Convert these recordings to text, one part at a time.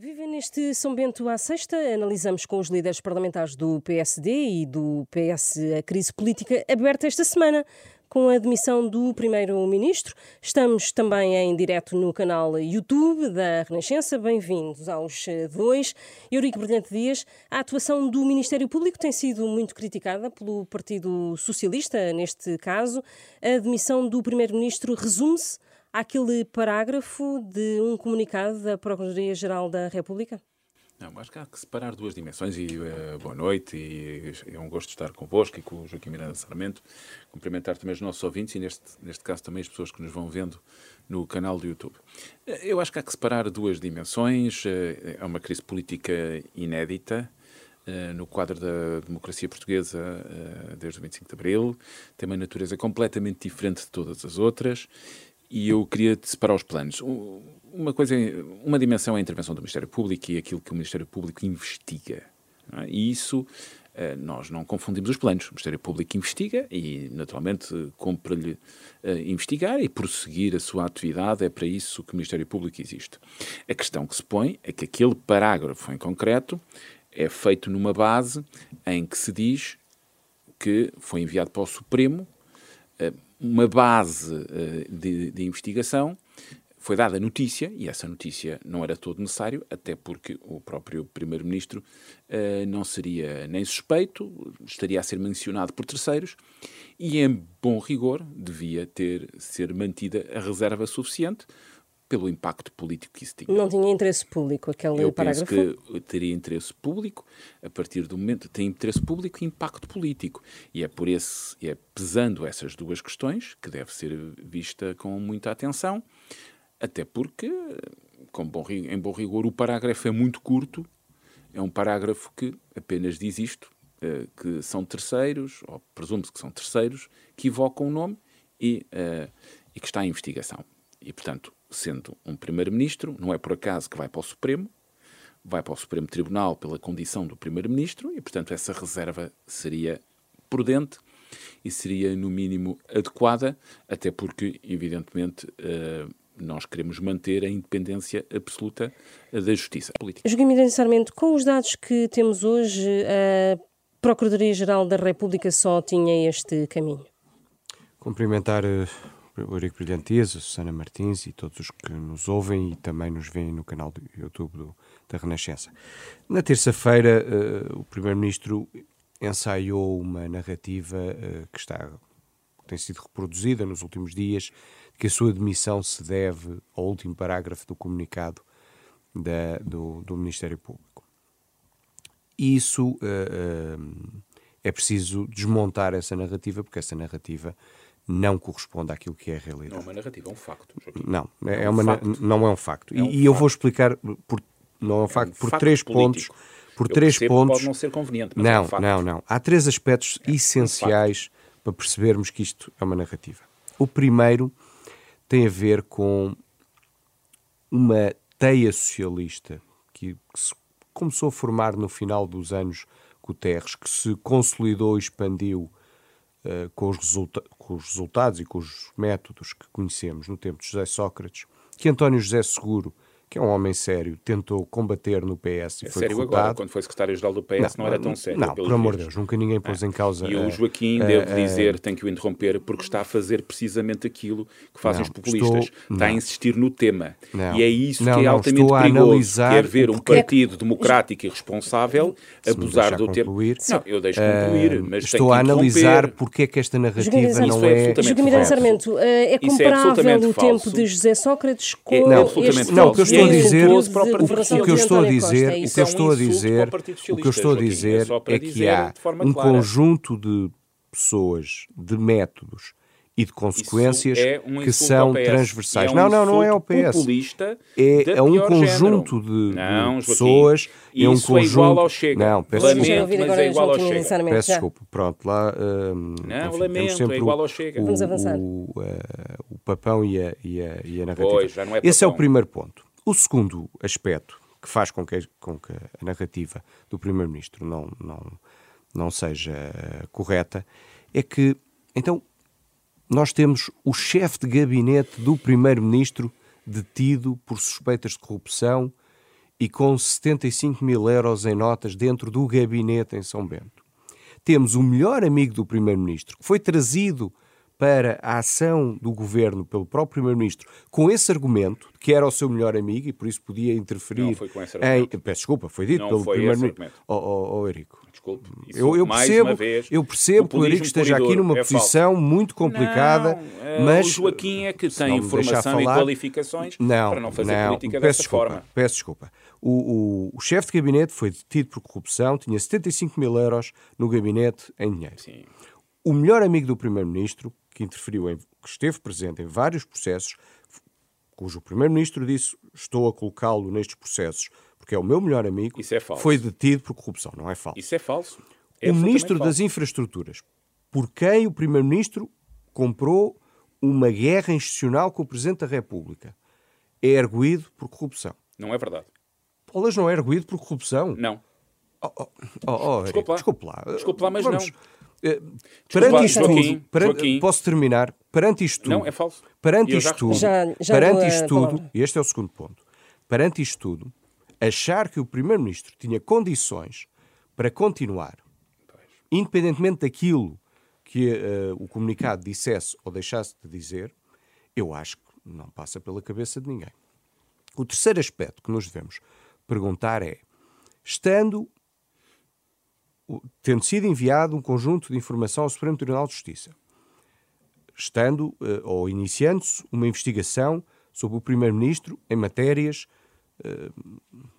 Viva neste São Bento à sexta, analisamos com os líderes parlamentares do PSD e do PS a crise política aberta esta semana com a admissão do Primeiro-Ministro. Estamos também em direto no canal YouTube da Renascença. Bem-vindos aos dois. Eurico Brilhante Dias, a atuação do Ministério Público tem sido muito criticada pelo Partido Socialista, neste caso. A admissão do Primeiro-Ministro resume-se àquele parágrafo de um comunicado da Procuradoria-Geral da República? Não, acho que há que separar duas dimensões e uh, boa noite e é um gosto estar convosco e com o Joaquim Miranda Sarmento, cumprimentar também os nossos ouvintes e neste, neste caso também as pessoas que nos vão vendo no canal do YouTube. Eh, eu acho que há que separar duas dimensões, uh, é uma crise política inédita, no quadro da democracia portuguesa desde o 25 de Abril, tem uma natureza completamente diferente de todas as outras e eu queria separar os planos. Uma coisa, uma dimensão é a intervenção do Ministério Público e aquilo que o Ministério Público investiga. É? E isso eh, nós não confundimos os planos. O Ministério Público investiga e, naturalmente, cumpre-lhe uh, investigar e prosseguir a sua atividade. É para isso que o Ministério Público existe. A questão que se põe é que aquele parágrafo em concreto é feito numa base em que se diz que foi enviado para o Supremo uh, uma base uh, de, de, investigação, foi dada notícia, e essa notícia não era todo necessário, até porque o próprio Primeiro-Ministro uh, não seria nem suspeito, estaria a ser mencionado por terceiros, e em bom rigor devia ter ser mantida a reserva suficiente pelo impacto político que isso tinha. Não tinha interesse público aquele Eu parágrafo? Eu penso que teria interesse público, a partir do momento tem interesse público e impacto político. E é por esse, é pesando essas duas questões que deve ser vista com muita atenção, até porque, com bom, em bom rigor, o parágrafo é muito curto, é um parágrafo que apenas diz isto, eh, que são terceiros, ou presume-se que são terceiros, que evocam o nome e, uh, e que está em investigação. E, portanto, sendo um primeiro-ministro, não é por acaso que vai para o Supremo, vai para o Supremo Tribunal pela condição do primeiro-ministro e, portanto, essa reserva seria prudente e seria, no mínimo, adequada, até porque, evidentemente, uh, nós queremos manter a independência absoluta da justiça política. Miranda Sarmento, com os dados que temos hoje, a Procuradoria-Geral da República só tinha este caminho? Cumprimentar o Eurico Brilhantes, a Susana Martins e todos os que nos ouvem e também nos veem no canal do YouTube do, da Renascença. Na terça-feira, uh, o Primeiro-Ministro ensaiou uma narrativa uh, que está que tem sido reproduzida nos últimos dias, que a sua demissão se deve ao último parágrafo do comunicado da, do, do, Ministério Público. Isso uh, é preciso desmontar essa narrativa, porque essa narrativa não corresponde àquilo que é a realidade. Não é uma narrativa, é um facto. Joaquim. Não, é, é uma, facto. não é um facto. É um e, facto. eu vou explicar, por, não é um facto, é um por facto três político. pontos. Por eu três pontos. Pode não ser conveniente, mas não, é um facto. não, não. Há três aspectos é essenciais para percebermos que isto é uma narrativa. O primeiro tem a ver com uma teia socialista que, que se começou a formar no final dos anos Guterres, que se consolidou e expandiu uh, com, os com os resultados e com os métodos que conhecemos no tempo de José Sócrates, que António José Seguro que é um homem sério, tentou combater no PS e é foi sério derrotado. agora, quando foi secretário-geral do PS não, não, era tão sério. Não, por amor de Deus, nunca ninguém pôs em causa... E o Joaquim, devo dizer, tem que o interromper, porque está a fazer precisamente aquilo que fazem não, os populistas. Estou, está a insistir no tema. E é isso que é altamente perigoso, quer ver um partido democrático e responsável abusar do tema. Não, eu deixo concluir, mas Estou a analisar porque é que esta narrativa não é... Joaquim Sarmento, eh, é, é comparável o tempo de José Sócrates com... Não, eu estou a dizer, o, o que eu estou a dizer, o que eu estou a dizer, o que eu estou a dizer é que há um conjunto de pessoas, de métodos e de consequências é um que são transversais. É um não, não, não é o PS. É, é um conjunto de, não, pessoas. é um conjunto. É igual ao Chega. Não, peço lamento, desculpa. mas é igual ao Chega. Peço desculpa. Pronto, lá. Um, não, enfim, lamento, é igual ao Chega. O, Vamos avançar. O, uh, o papão e a, e a, e a narrativa. Pois, já não é Esse é o primeiro ponto. O segundo aspecto que faz com que, com que a narrativa do Primeiro-Ministro não, não, não seja correta é que, então, nós temos o chefe de gabinete do Primeiro-Ministro detido por suspeitas de corrupção e com 75 mil euros em notas dentro do gabinete em São Bento. Temos o melhor amigo do Primeiro-Ministro, que foi trazido para a ação do governo pelo próprio Primeiro-Ministro com esse argumento, que era o seu melhor amigo e por isso podia interferir não foi com esse em. Peço desculpa, foi dito não pelo Primeiro-Ministro. Oh, oh, oh, Erico. Desculpe. Eu, eu, percebo, vez, eu percebo que o Erico esteja aqui numa é posição falso. muito complicada, não, é, mas. O Joaquim é que tem informação e qualificações não, para não fazer não, política peço dessa desculpa, forma. Peço desculpa. O, o, o chefe de gabinete foi detido por corrupção, tinha 75 mil euros no gabinete em dinheiro. Sim. O melhor amigo do Primeiro-Ministro, que interferiu, em, que esteve presente em vários processos, cujo Primeiro-Ministro disse: Estou a colocá-lo nestes processos porque é o meu melhor amigo, Isso é falso. foi detido por corrupção. Não é falso. Isso é falso. É o Ministro falso. das Infraestruturas, por quem o Primeiro-Ministro comprou uma guerra institucional com o Presidente da República, é erguido por corrupção. Não é verdade. Bolas não é erguido por corrupção. Não. Oh, oh, oh, Desculpa lá. Desculpe lá. Desculpe lá, mas Vamos. não. Eh, Desculpa, perante isto Joaquim, tudo, perante- Joaquim. posso terminar? Perante isto tudo, Não, é falso. perante E isto tudo, respondi. Já- já perante isto tudo, e este é o segundo ponto, perante isto tudo, achar que o Primeiro-Ministro tinha condições para continuar, independentemente daquilo que eh, o comunicado dissesse ou deixasse de dizer, eu acho que não passa pela cabeça de ninguém. O terceiro aspecto que nos devemos perguntar é: estando, tendo sido enviado um conjunto de informação ao Supremo Tribunal de Justiça, estando eh, ou iniciando-se uma investigação sobre o Primeiro-Ministro em matérias eh,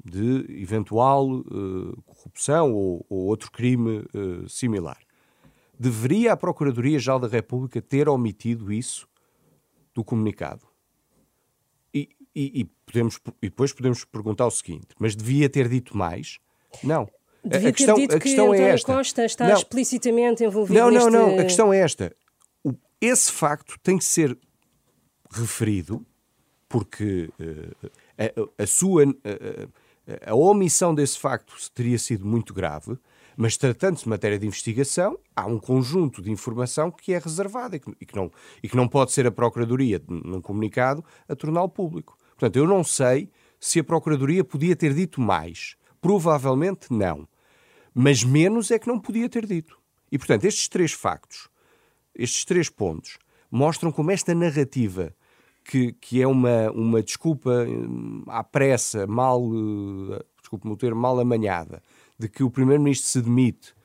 de eventual eh, corrupção ou, ou outro crime similar. Deveria a Procuradoria-Geral da República ter omitido isso do comunicado? E, e- e podemos, e depois podemos perguntar o seguinte: mas devia ter dito mais? Não. Devia a questão, ter dito a que questão António é esta. Costa está Não. explicitamente envolvido Não, não, neste... não. A questão é esta. Esse facto tem que ser referido porque eh, a, a sua a, a omissão desse facto teria sido muito grave, mas tratando-se de matéria de investigação, há um conjunto de informação que é reservada e que, e que não, e que não pode ser a Procuradoria, num comunicado, a torná-lo público. Portanto, eu não sei se a Procuradoria podia ter dito mais. Provavelmente não. Mas menos é que não podia ter dito. E, portanto, estes três factos, estes três pontos, mostram como esta narrativa, que, que é uma, uma desculpa hum, à pressa, mal, eh, desculpe-me o termo, mal amanhada, de que o Primeiro-Ministro se demite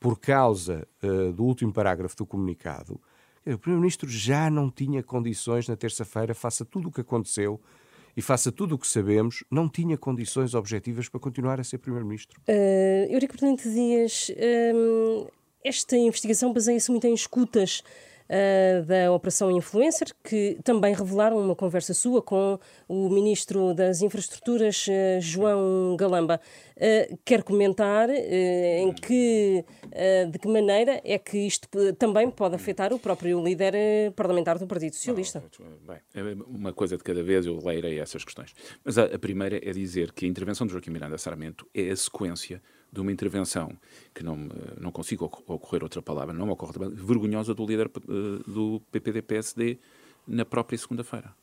por causa eh, do último parágrafo do comunicado, o Primeiro-Ministro já não tinha condições na terça-feira, faça tudo o que aconteceu e faça tudo o que sabemos, não tinha condições objetivas para continuar a ser Primeiro-Ministro. Uh, Eurico Brilhante Dias, hum, esta investigação baseia-se muito em escutas uh, da Operação Influencer, que também revelaram uma conversa sua com o Ministro das Infraestruturas, uh, João Galamba. Uh, quer comentar em que, de que maneira é que isto também pode afetar o próprio líder parlamentar do Partido Socialista? Bem, é uma coisa de cada vez, eu leirei essas questões. Mas a, a primeira é dizer que a intervenção de Joaquim Miranda Sarmento é a sequência de uma intervenção que não, eh, não consigo oc- ocorrer outra palavra, não me ocorre outra palavra, vergonhosa do líder eh, do PPD-PSD na própria segunda-feira.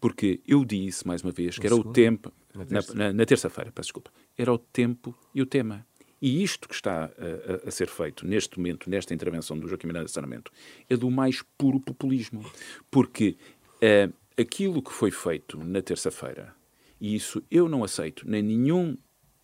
Porque eu disse, mais uma vez, que era o tempo... Na Na, terça. na- na terça-feira, peço desculpa. Era o tempo e o tema. E isto que está a, a- a ser feito neste momento, nesta intervenção do Joaquim Miranda Sarmento, é do mais puro populismo. Porque eh, aquilo que foi feito na terça-feira, e isso eu não aceito, nem nenhum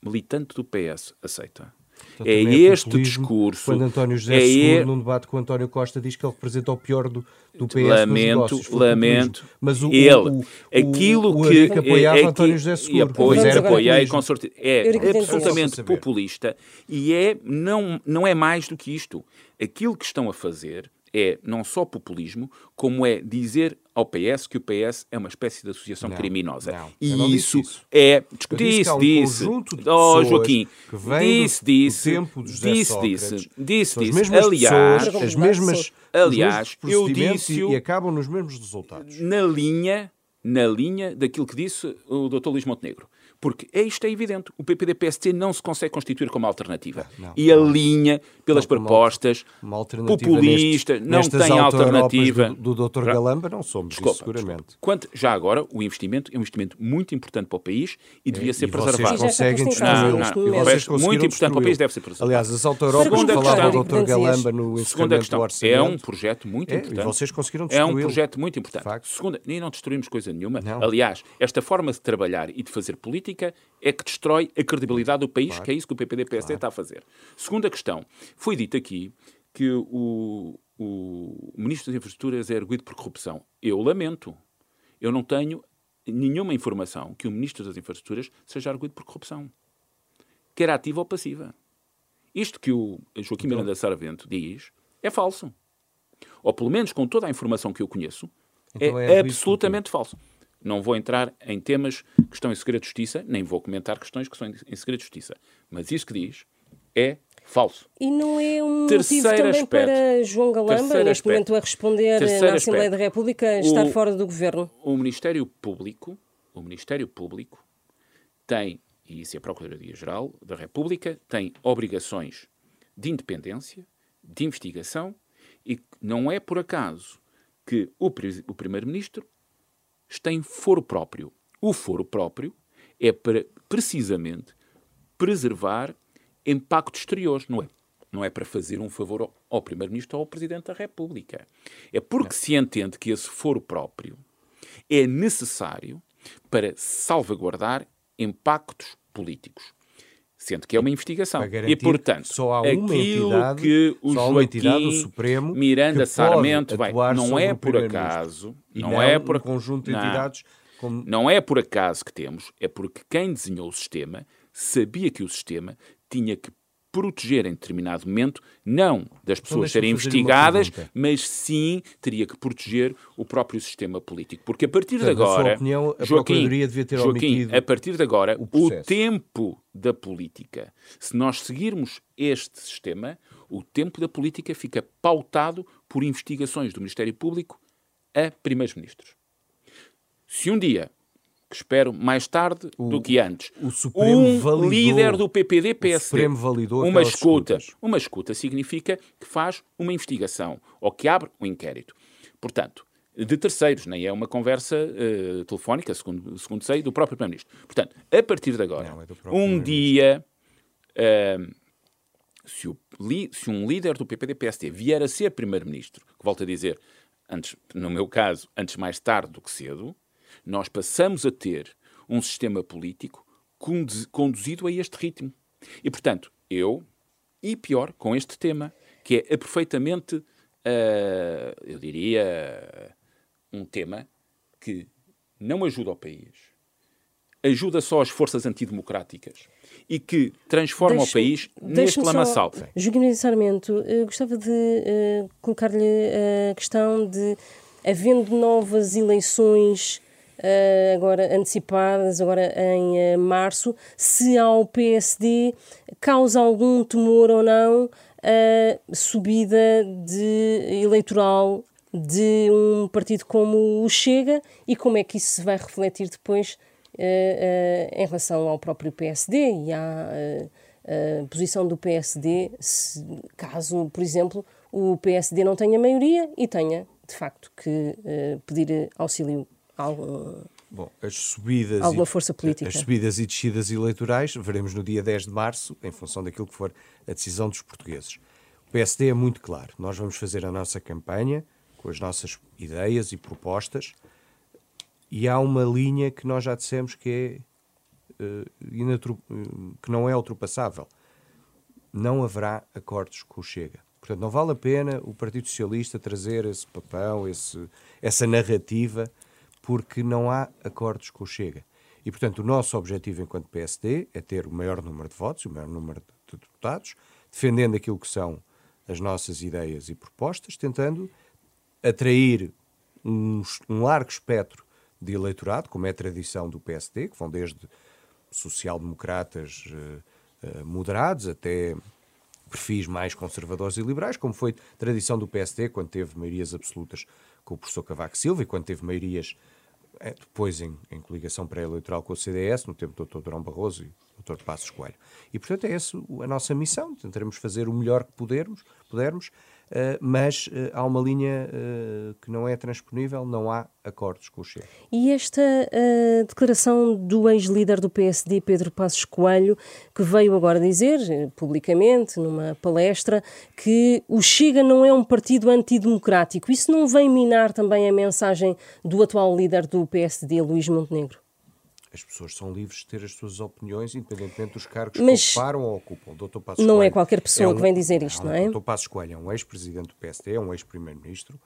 militante do PS aceita. Então, é também este discurso. Quando António José é e- num debate com António Costa, diz que ele representa o pior do, do PS Lamento, negócios. Lamento. Mas o, ele, o, o, aquilo o, o que Eurico apoiava é, é António que- José e Seguro. apoio, era apoiei com certeza. É absolutamente populista e é não não é mais do que isto. Aquilo que estão a fazer é não só populismo, como é dizer ao PS que o PS é uma espécie de associação Não, criminosa. não, e não disse isso, isso. é disse disse, um disse. oh, Joaquim, que vêm do- disse, do disse, tempo de José disse, Sócrates. disse, disse, disse. mesmas Aliás, pessoas, as mesmas, Aliás, eu disse-o- e, e acabam nos mesmos resultados. na linha, na linha daquilo que disse o Dr. Luís Montenegro. Porque é isto é evidente. O PPD-PST não se consegue constituir como alternativa. Não, e alinha pelas não, propostas uma, uma populista, neste, não tem alternativa. Do, do Dr. Galamba não somos, desculpa, seguramente. Quanto, já agora, o investimento é um investimento muito importante para o país e devia é, ser e preservado. Vocês conseguem destruí-lo. Muito importante para o país deve ser preservado. Aliás, as auto-Europas falaram do Dr. Galamba no encerramento do orçamento. É um projeto muito é, importante. E vocês conseguiram destruí-lo. É um projeto muito importante. Segunda, nem não destruímos coisa nenhuma. Aliás, esta forma de trabalhar e de fazer política é que destrói a credibilidade do país, claro. que é isso que o PPD-PSD claro. está a fazer. Segunda questão. Foi dito aqui que o, o Ministro das Infraestruturas é erguido por corrupção. Eu lamento. Eu não tenho nenhuma informação que o Ministro das Infraestruturas seja arguído por corrupção. Quer ativa ou passiva. Isto que o Joaquim então, Miranda Sarvento diz é falso. Ou pelo menos com toda a informação que eu conheço, então é, é absolutamente falso. Não vou entrar em temas que estão em segredo de justiça, nem vou comentar questões que estão em segredo de justiça. Mas isso que diz é falso. E não é um Terceiro motivo também aspecto. para João Galamba, Terceiro neste aspecto. momento a responder Terceiro na Assembleia aspecto. da República, estar o, fora do governo? O Ministério Público, o Ministério Público tem, e isso é a Procuradoria-Geral da República, tem obrigações de independência, de investigação, e não é por acaso que o, o Primeiro-Ministro tem foro próprio. O foro próprio é para, precisamente, preservar impactos exteriores, não é? Não é para fazer um favor ao, Primeiro-Ministro ou ao Presidente da República. É porque não. se entende que esse foro próprio é necessário para salvaguardar impactos políticos. Sendo que é uma investigação. E, portanto, só há uma entidade, que o Joaquim entidade, o Supremo, Miranda Sarmento vai. Não é por acaso. Não, não, é por um conjunto de entidades. Como... Não é por acaso que temos, é porque quem desenhou o sistema sabia que o sistema tinha que proteger em determinado momento, não das então pessoas então, serem investigadas, mas sim teria que proteger o próprio sistema político. Porque a partir de agora, opinião, a Joaquim, Joaquim a partir de agora, o, o tempo da política, se nós seguirmos este sistema, o tempo da política fica pautado por investigações do Ministério Público a primeiros ministros. Se um dia que espero mais tarde o, do que antes. O Supremo um validou, líder do PPD PSD. uma escuta. Escutas. Uma escuta significa que faz uma investigação ou que abre um inquérito. Portanto, de terceiros, nem é uma conversa uh, telefónica, segundo, segundo sei, do próprio Primeiro-Ministro. Portanto, a partir de agora, Não, é um dia, uh, se, o, se, um líder do PPD-PSD vier a ser Primeiro-Ministro, que volto a dizer, antes, no meu caso, antes mais tarde do que cedo, nós passamos a ter um sistema político conduzido a este ritmo. E, portanto, eu, e pior, com este tema, que é perfeitamente, uh, eu diria, um tema que não ajuda o país, ajuda só as forças antidemocráticas e que transforma deixa, o país neste lamaçal. Joaquim Sarmento, uh, gostava de uh, colocar-lhe a questão de, havendo novas eleições agora antecipadas, agora em uh, março, se ao PSD causa algum temor ou não a subida de eleitoral de um partido como o Chega e como é que isso se vai refletir depois uh, em relação ao próprio PSD e à posição do PSD, caso, por exemplo, o PSD não tenha maioria e tenha, de facto, que pedir auxílio algo, Bom, as subidas alguma força política. As subidas e descidas eleitorais veremos no dia 10 de março, em função daquilo que for a decisão dos portugueses. O PSD é muito claro. Nós vamos fazer a nossa campanha com as nossas ideias e propostas e há uma linha que nós já dissemos que é uh, que não é ultrapassável. Não haverá acordos com o Chega. Portanto, não vale a pena o Partido Socialista trazer esse papão, esse, essa narrativa porque não há acordos com o Chega. E, portanto, o nosso objetivo enquanto PSD é ter o maior número de votos, o maior número de deputados, defendendo aquilo que são as nossas ideias e propostas, tentando atrair um, um largo espectro de eleitorado, como é tradição do PSD, que vão desde social-democratas uh, uh, moderados até perfis mais conservadores e liberais, como foi tradição do PSD quando teve maiorias absolutas com o professor Cavaco Silva e quando teve maiorias depois em, em coligação pré-eleitoral com o CDS, no tempo do Dr. Durão Barroso e do Dr. Passos Coelho. E, portanto, é essa a nossa missão. Tentaremos fazer o melhor que pudermos, pudermos uh, mas uh, há uma linha uh, que não é transponível, não há acordos com o Chega. E esta declaração do ex-líder do PSD, Pedro Passos Coelho, que veio agora dizer, publicamente, numa palestra, que o Chega não é um partido antidemocrático. Isso não vem minar também a mensagem do atual líder do PSD, Luís Montenegro? As pessoas são livres de ter as suas opiniões, independentemente dos cargos Mas que ocuparam ou ocupam. Dr. Passos não é Coelho é qualquer pessoa é um, que vem dizer isto, não, não é? Dr. Passos Coelho é um ex-presidente do PSD, é um ex-primeiro-ministro,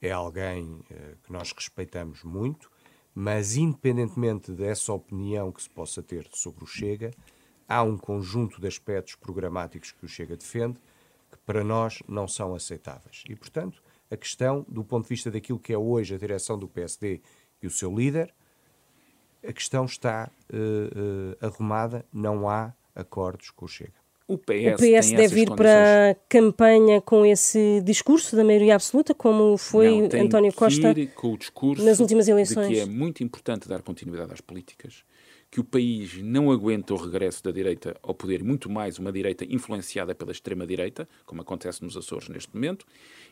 é alguém uh, que nós respeitamos muito, mas independentemente dessa opinião que se possa ter sobre o Chega, há um conjunto de aspectos programáticos que o Chega defende que para nós não são aceitáveis. E, portanto, a questão, do ponto de vista daquilo que é hoje a direção do PSD e o seu líder, a questão está uh, uh, arrumada, não há acordos com o Chega. O PS, o PS deve ir para a campanha com esse discurso da maioria absoluta, como foi não, António Costa com o discurso nas últimas eleições. De que é muito importante dar continuidade às políticas, que o país não aguenta o regresso da direita ao poder, muito mais uma direita influenciada pela extrema-direita, como acontece nos Açores neste momento,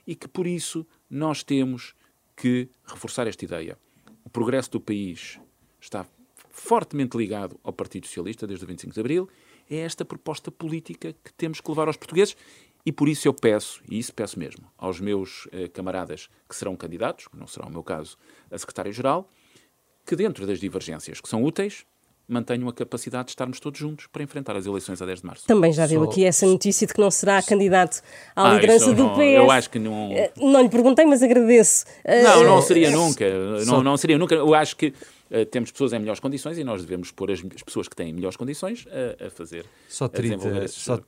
e que por isso nós temos que reforçar esta ideia. O progresso do país está fortemente ligado ao Partido Socialista desde o 25 de Abril, é esta proposta política que temos que levar aos portugueses e por isso eu peço, e isso peço mesmo, aos meus eh, camaradas que serão candidatos, que não será o meu caso, a secretário-geral, que dentro das divergências que são úteis, mantenham a capacidade de estarmos todos juntos para enfrentar as eleições a 10 de março. Também já deu aqui essa notícia de que não será candidato à ah, liderança do não, PS. Eu acho que não. Eh, não lhe perguntei, mas agradeço. Não, não eh, seria nunca. Não, não seria nunca. Eu acho que Uh, temos pessoas em melhores condições e nós devemos pôr as, as pessoas que têm melhores condições a, a fazer, só 30, a só,